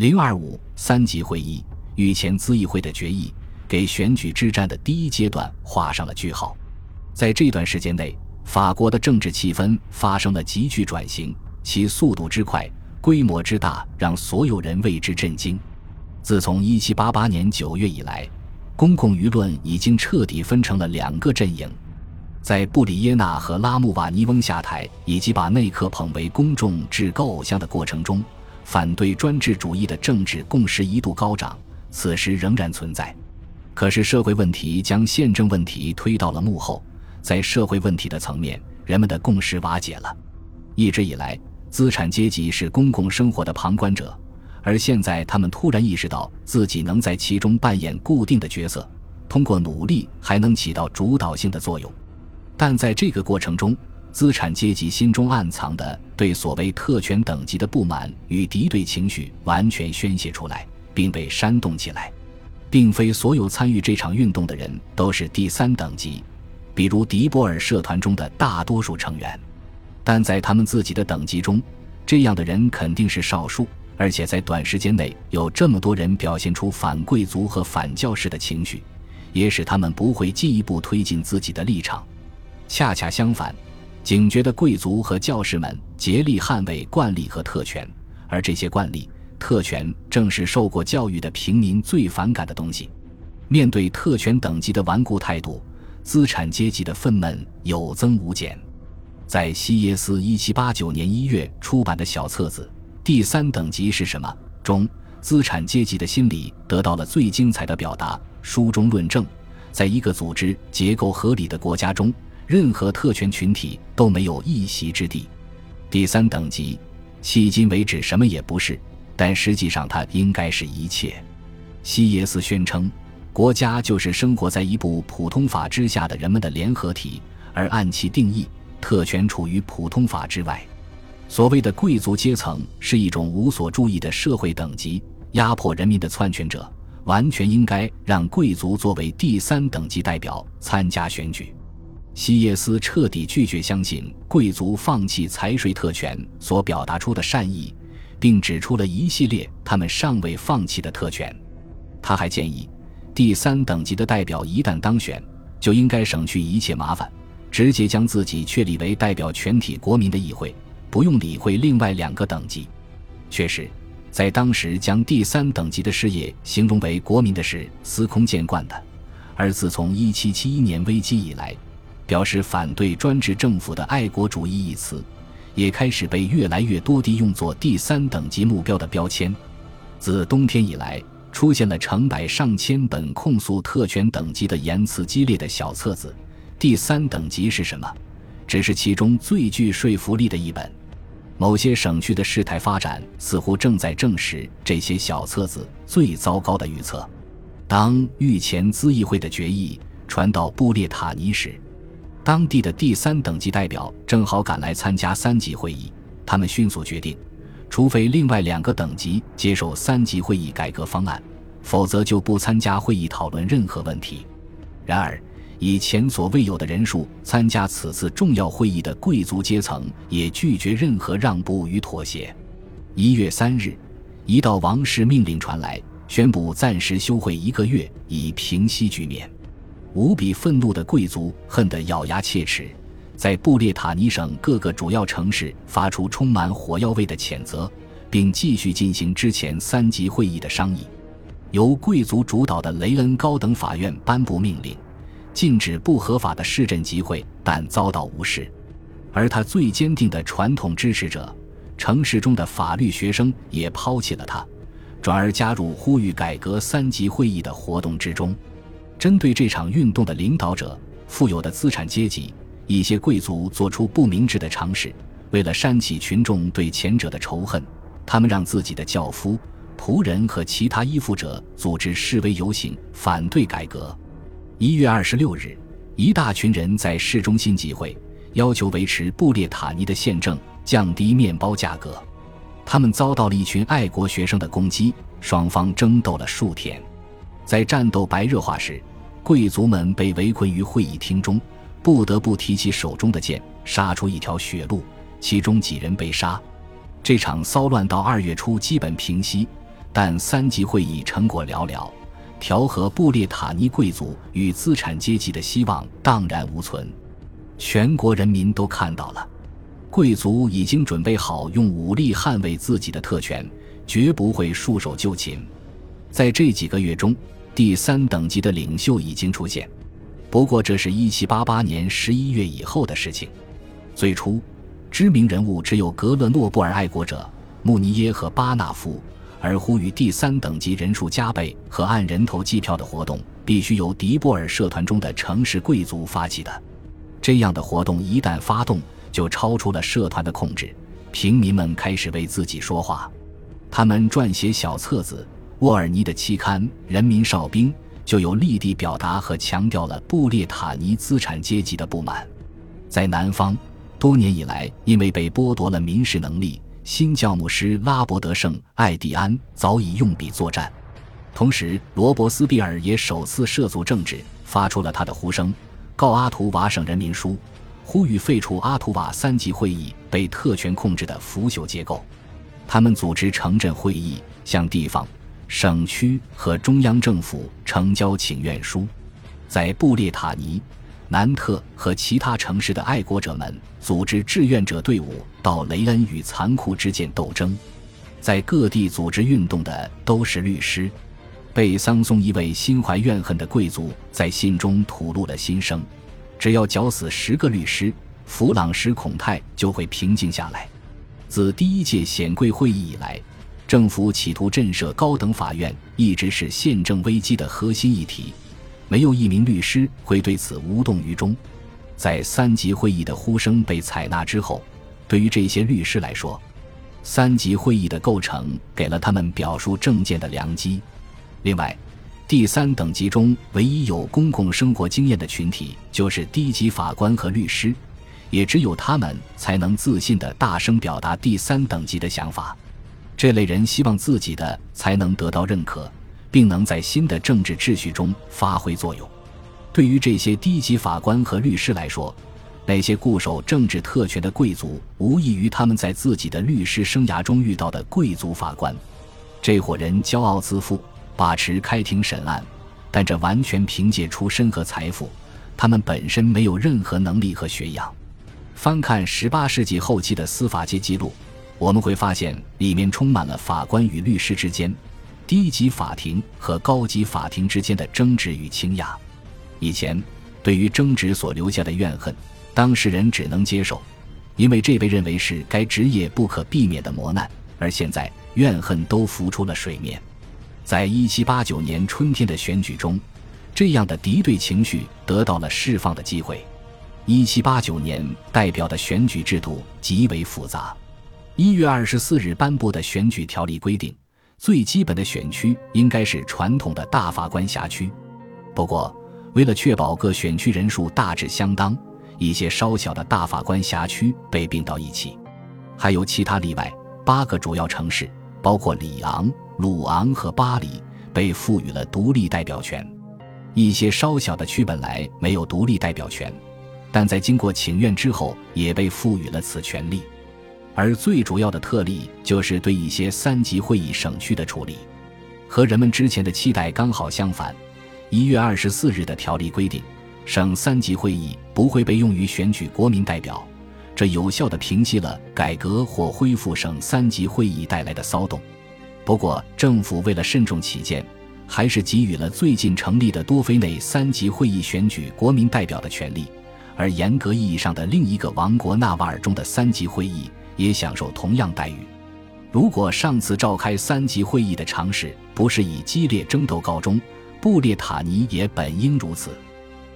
零二五三级会议御前咨议会的决议，给选举之战的第一阶段画上了句号。在这段时间内，法国的政治气氛发生了急剧转型，其速度之快、规模之大，让所有人为之震惊。自从一七八八年九月以来，公共舆论已经彻底分成了两个阵营。在布里耶纳和拉穆瓦尼翁下台，以及把内克捧为公众至高偶像的过程中。反对专制主义的政治共识一度高涨，此时仍然存在。可是社会问题将宪政问题推到了幕后，在社会问题的层面，人们的共识瓦解了。一直以来，资产阶级是公共生活的旁观者，而现在他们突然意识到自己能在其中扮演固定的角色，通过努力还能起到主导性的作用。但在这个过程中，资产阶级心中暗藏的对所谓特权等级的不满与敌对情绪完全宣泄出来，并被煽动起来。并非所有参与这场运动的人都是第三等级，比如迪波尔社团中的大多数成员。但在他们自己的等级中，这样的人肯定是少数，而且在短时间内有这么多人表现出反贵族和反教士的情绪，也使他们不会进一步推进自己的立场。恰恰相反。警觉的贵族和教士们竭力捍卫惯例和特权，而这些惯例、特权正是受过教育的平民最反感的东西。面对特权等级的顽固态度，资产阶级的愤懑有增无减。在西耶斯1789年1月出版的小册子《第三等级是什么》中，资产阶级的心理得到了最精彩的表达。书中论证，在一个组织结构合理的国家中。任何特权群体都没有一席之地。第三等级，迄今为止什么也不是，但实际上它应该是一切。西耶斯宣称，国家就是生活在一部普通法之下的人们的联合体，而按其定义，特权处于普通法之外。所谓的贵族阶层是一种无所注意的社会等级，压迫人民的篡权者完全应该让贵族作为第三等级代表参加选举。西耶斯彻底拒绝相信贵族放弃财税特权所表达出的善意，并指出了一系列他们尚未放弃的特权。他还建议，第三等级的代表一旦当选，就应该省去一切麻烦，直接将自己确立为代表全体国民的议会，不用理会另外两个等级。确实，在当时将第三等级的事业形容为国民的是司空见惯的，而自从1771年危机以来。表示反对专制政府的爱国主义一词，也开始被越来越多地用作第三等级目标的标签。自冬天以来，出现了成百上千本控诉特权等级的言辞激烈的小册子。第三等级是什么？只是其中最具说服力的一本。某些省区的事态发展似乎正在证实这些小册子最糟糕的预测。当御前咨议会的决议传到布列塔尼时，当地的第三等级代表正好赶来参加三级会议，他们迅速决定，除非另外两个等级接受三级会议改革方案，否则就不参加会议讨论任何问题。然而，以前所未有的人数参加此次重要会议的贵族阶层也拒绝任何让步与妥协。一月三日，一道王室命令传来，宣布暂时休会一个月，以平息局面。无比愤怒的贵族恨得咬牙切齿，在布列塔尼省各个主要城市发出充满火药味的谴责，并继续进行之前三级会议的商议。由贵族主导的雷恩高等法院颁布命令，禁止不合法的市镇集会，但遭到无视。而他最坚定的传统支持者，城市中的法律学生也抛弃了他，转而加入呼吁改革三级会议的活动之中。针对这场运动的领导者、富有的资产阶级、一些贵族做出不明智的尝试，为了煽起群众对前者的仇恨，他们让自己的轿夫、仆人和其他依附者组织示威游行，反对改革。一月二十六日，一大群人在市中心集会，要求维持布列塔尼的宪政，降低面包价格。他们遭到了一群爱国学生的攻击，双方争斗了数天。在战斗白热化时，贵族们被围困于会议厅中，不得不提起手中的剑，杀出一条血路。其中几人被杀。这场骚乱到二月初基本平息，但三级会议成果寥寥，调和布列塔尼贵族与资产阶级的希望荡然无存。全国人民都看到了，贵族已经准备好用武力捍卫自己的特权，绝不会束手就擒。在这几个月中，第三等级的领袖已经出现，不过这是一七八八年十一月以后的事情。最初，知名人物只有格勒诺布尔爱国者穆尼耶和巴纳夫。而呼吁第三等级人数加倍和按人头计票的活动，必须由迪波尔社团中的城市贵族发起的。这样的活动一旦发动，就超出了社团的控制，平民们开始为自己说话。他们撰写小册子，沃尔尼的期刊《人民哨兵》就有力地表达和强调了布列塔尼资产阶级的不满。在南方，多年以来因为被剥夺了民事能力。新教牧师拉伯德圣艾蒂安早已用笔作战，同时罗伯斯庇尔也首次涉足政治，发出了他的呼声，《告阿图瓦省人民书》，呼吁废除阿图瓦三级会议被特权控制的腐朽结构。他们组织城镇会议，向地方、省区和中央政府呈交请愿书，在布列塔尼。南特和其他城市的爱国者们组织志愿者队伍到雷恩与残酷之间斗争，在各地组织运动的都是律师。贝桑松一位心怀怨恨的贵族在信中吐露了心声：只要绞死十个律师，弗朗什孔泰就会平静下来。自第一届显贵会议以来，政府企图震慑高等法院，一直是宪政危机的核心议题。没有一名律师会对此无动于衷。在三级会议的呼声被采纳之后，对于这些律师来说，三级会议的构成给了他们表述政见的良机。另外，第三等级中唯一有公共生活经验的群体就是低级法官和律师，也只有他们才能自信地大声表达第三等级的想法。这类人希望自己的才能得到认可。并能在新的政治秩序中发挥作用。对于这些低级法官和律师来说，那些固守政治特权的贵族无异于他们在自己的律师生涯中遇到的贵族法官。这伙人骄傲自负，把持开庭审案，但这完全凭借出身和财富。他们本身没有任何能力和学养。翻看十八世纪后期的司法界记录，我们会发现里面充满了法官与律师之间。低级法庭和高级法庭之间的争执与倾轧，以前对于争执所留下的怨恨，当事人只能接受，因为这被认为是该职业不可避免的磨难。而现在，怨恨都浮出了水面。在一七八九年春天的选举中，这样的敌对情绪得到了释放的机会。一七八九年代表的选举制度极为复杂。一月二十四日颁布的选举条例规定。最基本的选区应该是传统的大法官辖区，不过为了确保各选区人数大致相当，一些稍小的大法官辖区被并到一起，还有其他例外。八个主要城市，包括里昂、鲁昂和巴黎，被赋予了独立代表权。一些稍小的区本来没有独立代表权，但在经过请愿之后，也被赋予了此权利。而最主要的特例就是对一些三级会议省区的处理，和人们之前的期待刚好相反。一月二十四日的条例规定，省三级会议不会被用于选举国民代表，这有效地平息了改革或恢复省三级会议带来的骚动。不过，政府为了慎重起见，还是给予了最近成立的多菲内三级会议选举国民代表的权利，而严格意义上的另一个王国纳瓦尔中的三级会议。也享受同样待遇。如果上次召开三级会议的尝试不是以激烈争斗告终，布列塔尼也本应如此。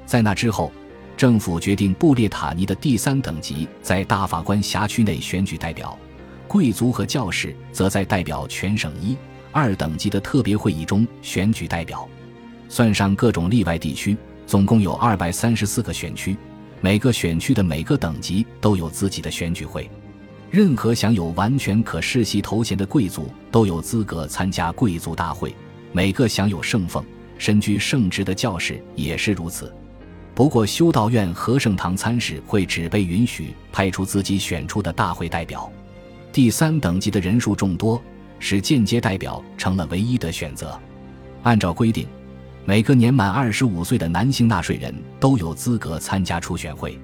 在那之后，政府决定布列塔尼的第三等级在大法官辖区内选举代表，贵族和教士则在代表全省一、二等级的特别会议中选举代表。算上各种例外地区，总共有二百三十四个选区，每个选区的每个等级都有自己的选举会。任何享有完全可世袭头衔的贵族都有资格参加贵族大会，每个享有圣奉、身居圣职的教士也是如此。不过，修道院和圣堂参事会只被允许派出自己选出的大会代表。第三等级的人数众多，使间接代表成了唯一的选择。按照规定，每个年满二十五岁的男性纳税人都有资格参加初选会。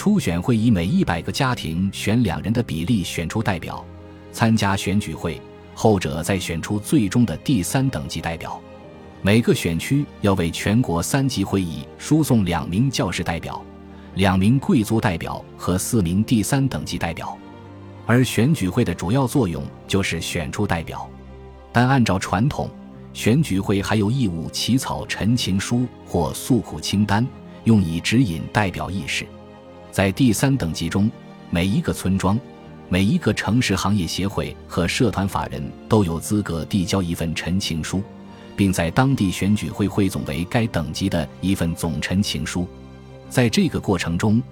初选会以每一百个家庭选两人的比例选出代表参加选举会，后者再选出最终的第三等级代表。每个选区要为全国三级会议输送两名教师代表、两名贵族代表和四名第三等级代表。而选举会的主要作用就是选出代表，但按照传统，选举会还有义务起草陈情书或诉苦清单，用以指引代表议事。在第三等级中，每一个村庄、每一个城市行业协会和社团法人都有资格递交一份陈情书，并在当地选举会汇总为该等级的一份总陈情书。在这个过程中，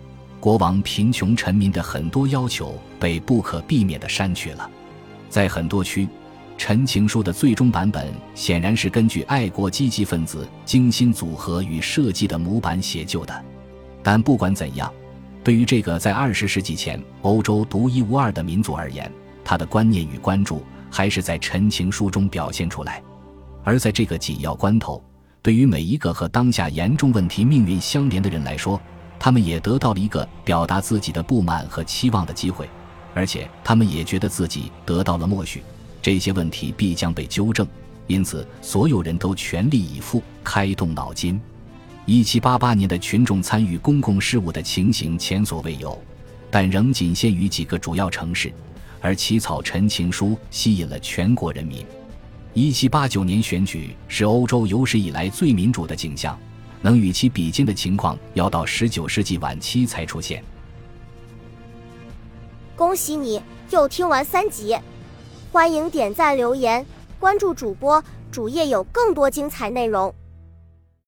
国王贫穷臣民的很多要求被不可避免地删去了，在很多区，陈情书的最终版本显然是根据爱国积极分子精心组合与设计的模板写就的。但不管怎样，对于这个在二十世纪前欧洲独一无二的民族而言，他的观念与关注还是在陈情书中表现出来。而在这个紧要关头，对于每一个和当下严重问题命运相连的人来说，他们也得到了一个表达自己的不满和期望的机会，而且他们也觉得自己得到了默许，这些问题必将被纠正，因此所有人都全力以赴，开动脑筋。一七八八年的群众参与公共事务的情形前所未有，但仍仅限于几个主要城市，而起草陈情书吸引了全国人民。一七八九年选举是欧洲有史以来最民主的景象。能与其比肩的情况，要到十九世纪晚期才出现。恭喜你又听完三集，欢迎点赞、留言、关注主播，主页有更多精彩内容。